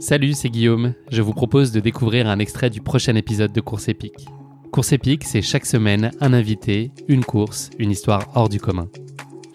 Salut, c'est Guillaume. Je vous propose de découvrir un extrait du prochain épisode de Course épique. Course épique, c'est chaque semaine un invité, une course, une histoire hors du commun.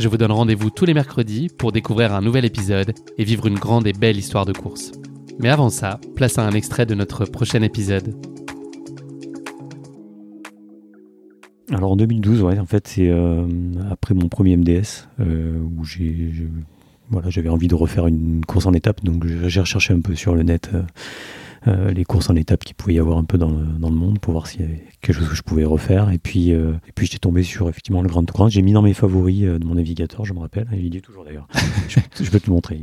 Je vous donne rendez-vous tous les mercredis pour découvrir un nouvel épisode et vivre une grande et belle histoire de course. Mais avant ça, place à un extrait de notre prochain épisode. Alors en 2012, ouais, en fait, c'est euh, après mon premier MDS euh, où j'ai, voilà, j'avais envie de refaire une course en étape, donc j'ai recherché un peu sur le net euh, les courses en étape qu'il pouvait y avoir un peu dans le, dans le monde pour voir s'il y avait quelque chose que je pouvais refaire. Et puis, et puis j'étais tombé sur effectivement le Grand Tour. J'ai mis dans mes favoris de mon navigateur, je me rappelle. Il y est toujours d'ailleurs. je, peux te le montrer.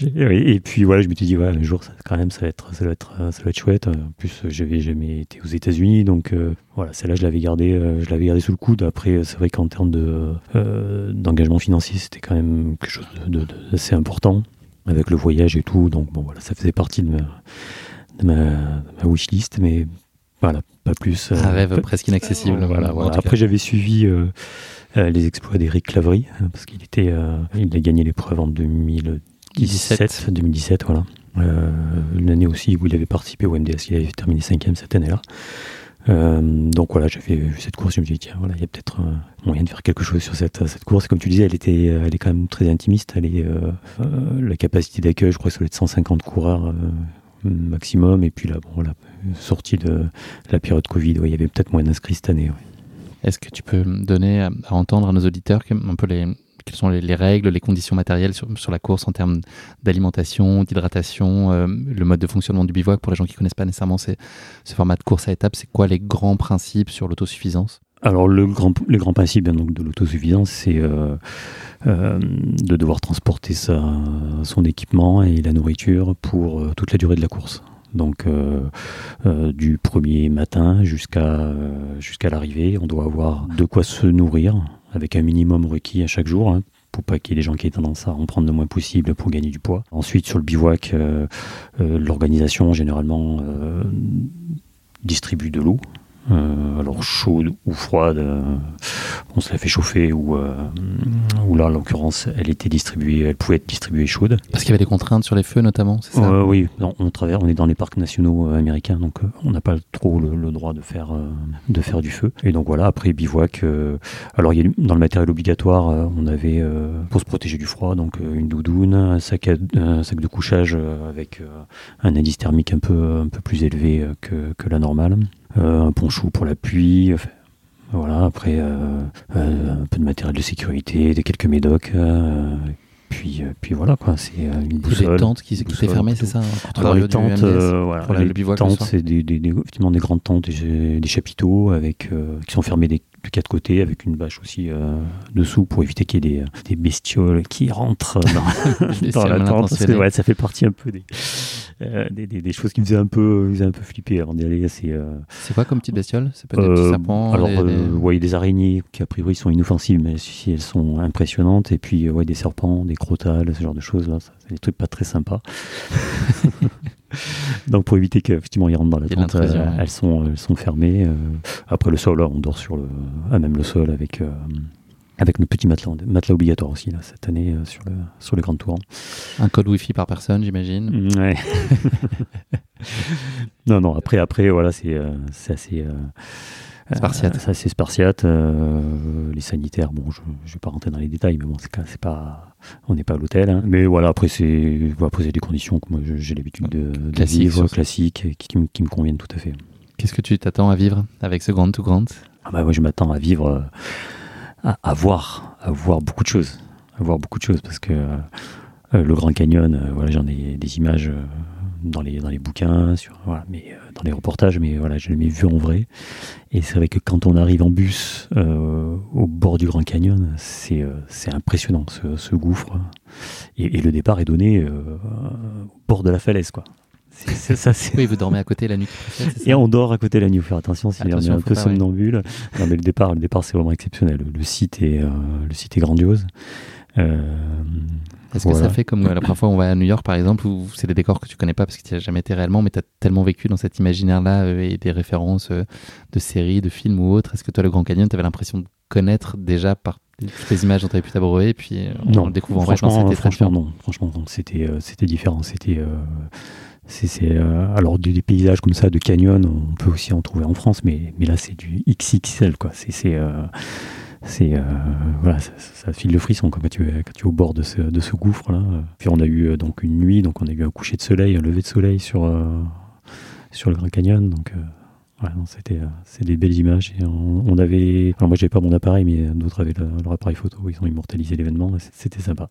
et puis voilà, je me suis dit, ouais, un jour, ça, quand même, ça va être, ça va être, ça va être chouette. En plus, j'avais jamais été aux États-Unis, donc voilà, celle-là, je l'avais gardé, je l'avais gardé sous le coude. Après, c'est vrai qu'en termes de d'engagement financier, c'était quand même quelque chose d'assez important avec le voyage et tout. Donc bon, voilà, ça faisait partie de ma, de ma, wishlist, mais voilà, pas plus. Un rêve presque inaccessible. voilà, voilà. Après, j'avais suivi les exploits d'Éric Clavry parce qu'il était, il a gagné l'épreuve en 2017, 2017, voilà. une année aussi où il avait participé au MDS, il avait terminé cinquième cette année-là. Euh, donc voilà, j'avais vu cette course, je me suis dit, tiens, voilà, il y a peut-être euh, moyen de faire quelque chose sur cette, cette course. Comme tu disais, elle était, elle est quand même très intimiste. Elle est, euh, la capacité d'accueil, je crois que ça doit être 150 coureurs maximum. Et puis là, bon, voilà, sortie de la période Covid, il y avait peut-être moins d'inscrits cette année. Est-ce que tu peux donner à, entendre à nos auditeurs un peu les, quelles sont les, règles, les conditions matérielles sur, la course en termes d'alimentation, d'hydratation, euh, le mode de fonctionnement du bivouac. Pour les gens qui ne connaissent pas nécessairement ce format de course à étapes C'est quoi les grands principes sur l'autosuffisance? Alors le grand, principes hein, donc, de l'autosuffisance, c'est euh, euh, de devoir transporter son équipement et la nourriture pour toute la durée de la course. Donc du premier matin jusqu'à l'arrivée, on doit avoir de quoi se nourrir avec un minimum requis à chaque jour. Hein, pour pas qu'il y ait des gens qui aient tendance à en prendre le moins possible pour gagner du poids. Ensuite, sur le bivouac, euh, euh, l'organisation généralement euh, distribue de l'eau alors chaude ou froide, on se la fait chauffer ou, euh, ou là en l'occurrence elle était distribuée, elle pouvait être distribuée chaude. Parce qu'il y avait des contraintes sur les feux notamment, c'est ça? Oui, on on est dans les parcs nationaux américains donc on n'a pas trop le, droit de faire de faire du feu. Et donc voilà après bivouac, alors il y a, dans le matériel obligatoire on avait pour se protéger du froid donc une doudoune, un sac, un sac de couchage avec un indice thermique un peu un peu plus élevé que, que la normale. Euh, un poncho pour la pluie. Voilà, après euh, euh, un peu de matériel de sécurité, des quelques médocs. puis, puis voilà quoi, c'est une boussole. Des tentes qui, qui fermées, c'est ça hein, Alors les tentes, voilà, les tentes, c'est des, des, des, effectivement des grandes tentes, des, chapiteaux avec qui sont fermés des, de quatre côtés avec une bâche aussi dessous pour éviter qu'il y ait des, des bestioles qui rentrent dans, dans la tente. Parce que, ouais, ça fait partie un peu des, euh, des, des, choses qui me faisaient un peu, un peu flipper avant d'y aller. C'est euh, quoi comme petite bestiole? C'est pas des petits euh, serpents Alors, des, des... des araignées qui a priori sont inoffensives, mais si elles sont impressionnantes. Et puis, ouais, des serpents, des crotales, ce genre de choses. Là, c'est des trucs pas très sympas. Donc pour éviter qu'effectivement ils rentrent dans la tente, elles, sont, elles sont fermées. après le sol, on dort sur le, à même le sol avec avec nos petits matelas, matelas obligatoires aussi, là, cette année, euh, sur, le, sur le Grand Tour. Un code Wi-Fi par personne, j'imagine mm, Ouais. non, non, après, après voilà, c'est euh, assez, Spartiate. ça c'est spartiate. Euh, les sanitaires, bon, je ne vais pas rentrer dans les détails, mais bon, c'est pas, on n'est pas à l'hôtel. hein. Mais voilà, après c'est, après c'est des conditions que moi j'ai l'habitude de, vivre, classiques, qui, qui me- qui me conviennent tout à fait. Qu'est-ce que tu t'attends à vivre avec ce Grand to Grand? Ah bah, moi, je m'attends à vivre, euh, à, à voir, à voir beaucoup de choses, à beaucoup de choses, parce que euh, euh, le Grand Canyon, euh, voilà, j'en ai des images dans les dans les bouquins, sur, voilà, mais dans les reportages, mais voilà, je l'ai jamais vu en vrai. Et c'est vrai que quand on arrive en bus au bord du Grand Canyon, c'est c'est impressionnant ce, gouffre, et, et le départ est donné au bord de la falaise, quoi. C'est ça, c'est Oui, vous dormez à côté la nuit et on dort à côté la nuit. Faut faire attention si on est Attention, un peu pas, ouais. somnambule. Non, mais le départ, le départ, c'est vraiment exceptionnel. Le site est, euh, le site est grandiose. Euh, Est-ce que voilà. ça fait comme euh, la première fois on va à New York par exemple, où c'est des décors que tu connais pas parce que tu n'y as jamais été réellement, mais tu as tellement vécu dans cet imaginaire-là euh, et des références euh, de séries, de films ou autres. Est-ce que toi, le Grand Canyon, tu avais l'impression de connaître déjà par toutes les images dont tu avais pu t'abreuver et puis euh, en non, le découvrant en vrai, franchement, franchement, non. Franchement, non. C'était, euh, c'était différent. C'était, euh, c'est, euh, alors des, des paysages comme ça de canyon, on peut aussi en trouver en France, mais, mais là, c'est du XXL, quoi. C'est, c'est, euh, euh, voilà, ça, file le frisson quand tu es, tu au bord de ce, de ce gouffre là. Puis on a eu euh, donc une nuit, donc on a eu un coucher de soleil, un lever de soleil sur sur le Grand Canyon, donc. c'était c'est des belles images. Et on, on avait, alors moi j'avais pas mon appareil, mais d'autres avaient le- leur appareil photo. Ils ont immortalisé l'événement. C'était sympa.